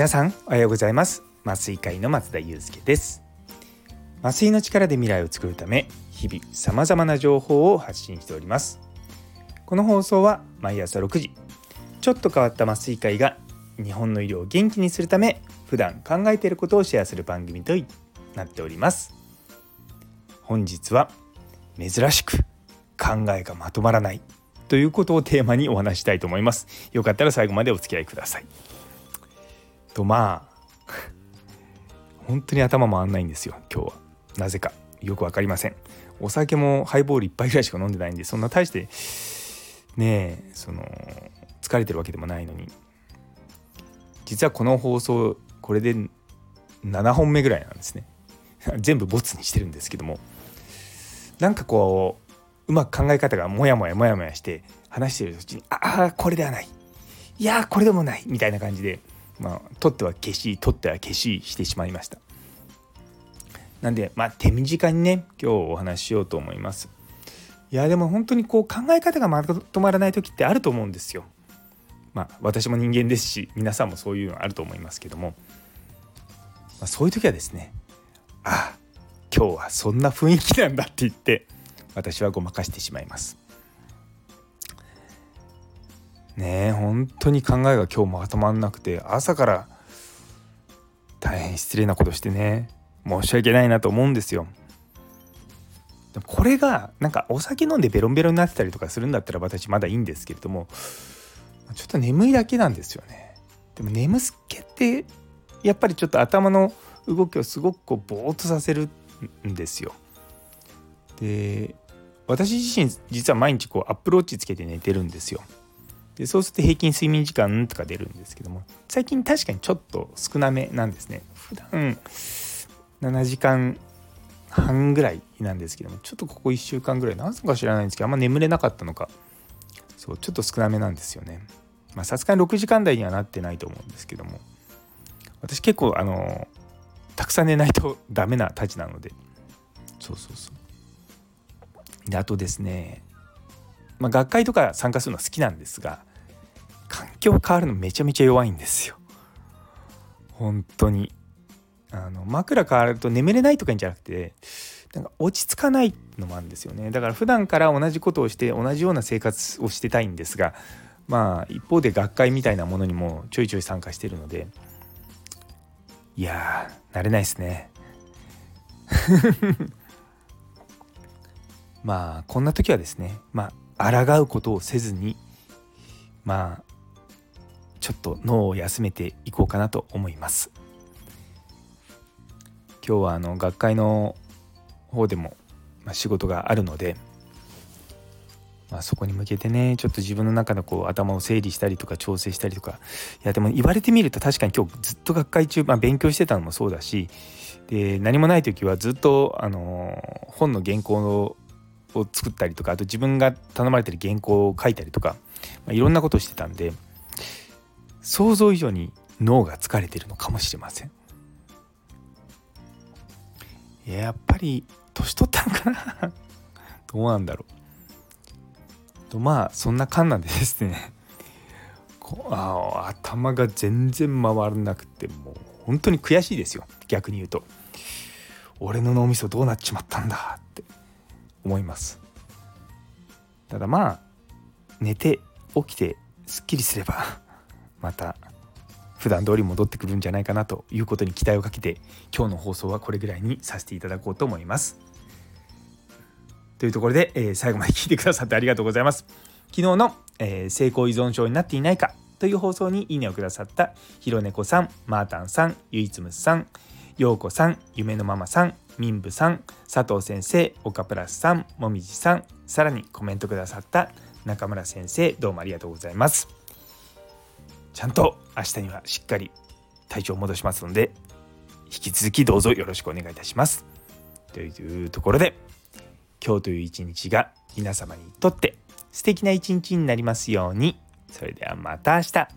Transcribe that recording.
皆さんおはようございます。麻酔会の松田祐介です。麻酔の力で未来を作るため日々様々な情報を発信しております。この放送は毎朝6時ちょっと変わった麻酔会が日本の医療を元気にするため普段考えていることをシェアする番組となっております。本日は珍しく考えがまとまらないということをテーマにお話したいと思います。よかったら最後までお付き合いください。とまあ本当に頭回んないんですよ今日は。なぜか。よく分かりません。お酒もハイボール1杯ぐらいしか飲んでないんでそんな大してねえその疲れてるわけでもないのに。実はこの放送これで7本目ぐらいなんですね。全部ボツにしてるんですけども。なんかこううまく考え方がモヤモヤモヤモヤして話してるうちにああこれではない。いやこれでもない。みたいな感じで。まあ取っては消し取っては消ししてしまいました。なんでまあ手短にね今日お話ししようと思います。いやでも本当にこう考え方がまとまらない時ってあると思うんですよ。まあ私も人間ですし皆さんもそういうのあると思いますけども、まあ、そういう時はですねああ今日はそんな雰囲気なんだって言って私はごまかしてしまいます。ねえ本当に考えが今日まとまんなくて朝から大変失礼なことしてね申し訳ないなと思うんですよ。でもこれがなんかお酒飲んでベロンベロンになってたりとかするんだったら私まだいいんですけれどもちょっと眠いだけなんですよね。でも眠すけってやっぱりちょっと頭の動きをすごくこうぼーっとさせるんですよ。で私自身実は毎日こうアップローチつけて寝てるんですよ。でそうすると平均睡眠時間とか出るんですけども最近確かにちょっと少なめなんですね。普段。7時間半ぐらいなんですけどもちょっとここ1週間ぐらい何か知らないんですけどあんま眠れなかったのか。そうちょっと少なめなんですよね。まあさすがに6時間台にはなってないと思うんですけども。私結構あのたくさん寝ないとダメなたちなので。そうそうそう。であとですね、まあ、学会とか参加するの好きなんですが環境変わるのめちゃめちゃ弱いんですよ。本当に。あの枕変わると眠れないとかじゃなくてなんか落ち着かないのもあるんですよね。だから普段から同じことをして同じような生活をしてたいんですがまあ一方で学会みたいなものにもちょいちょい参加してるのでいやー慣れないですね。まあこんな時はですねまあ抗うことをせずにまあちょっと脳を休めていこうかなと思います。今日はあの学会の方でも、ま、仕事があるので、まあ、そこに向けてねちょっと自分の中のこう頭を整理したりとか調整したりとかいやでも言われてみると確かに今日ずっと学会中、まあ、勉強してたのもそうだしで何もない時はずっとあの本の原稿を作ったりとかあと自分が頼まれてる原稿を書いたりとか、まあ、いろんなことをしてたんで想像以上に脳が疲れてるのかもしれません。やっぱり年取ったのかな？どうなんだろう。とまあそんな感なんでですねあ頭が全然回らなくてもう本当に悔しいですよ逆に言うと。俺の脳みそどうなっちまったんだって思いますただまあ寝て起きてすっきりすればまた普段通り戻ってくるんじゃないかなということに期待をかけて今日の放送はこれぐらいにさせていただこうと思います。というところで、えー、最後まで聞いてくださってありがとうございます。昨日の、えー、成功依存症になっていないかという放送にいいねをくださったひろねこさんマータンさんゆいつむさんようこさん夢のママさん民部さん佐藤先生岡プラスさんもみじさんさらにコメントくださった中村先生どうもありがとうございます。ちゃんと明日にはしっかり体調を戻しますので引き続きどうぞよろしくお願いいたします。というところで今日という一日が皆様にとって素敵な一日になりますように。それではまた明日。